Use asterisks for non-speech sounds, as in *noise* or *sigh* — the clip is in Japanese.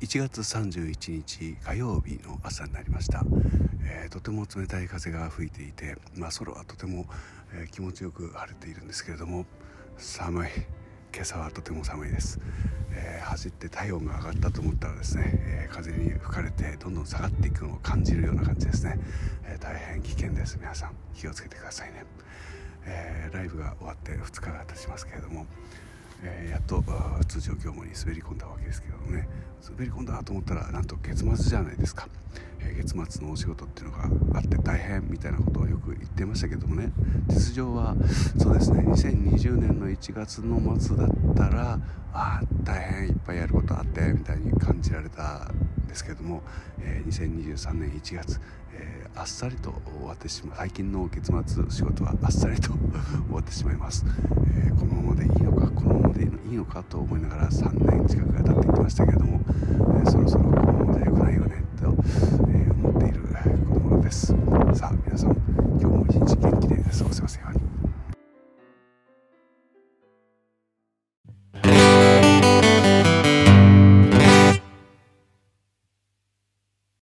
1月31日火曜日の朝になりました、えー、とても冷たい風が吹いていて、まあ、空はとても、えー、気持ちよく晴れているんですけれども寒い。今朝はとても寒いです、えー、走って体温が上がったと思ったらですね、え風に吹かれてどんどん下がっていくのを感じるような感じですね、え大変危険です。皆さん気をつけてくださいね、えライブが終わって2日が経ちますけれどもえー、やっと通常業務に滑り込んだわけですけどね。滑り込んだと思ったらなんと月末じゃないですか、えー、月末のお仕事っていうのがあって大変みたいなことをよく言ってましたけどもね。実情はそうですね。2020年の1月の末だったらあ大変いっぱいやることあってみたいに感じられたんですけども、えー、2023年1月、えー、あっさりと終わってしまう。最近の月末仕事はあっさりと *laughs* 終わってしまいます、え、このままでいいのかと思いながら3年近くが経ってきましたけれども、えー、そろそろこうじゃ良くないよねと、え思っているこのです。さあ皆さん今日も一日元気で過ごせますように。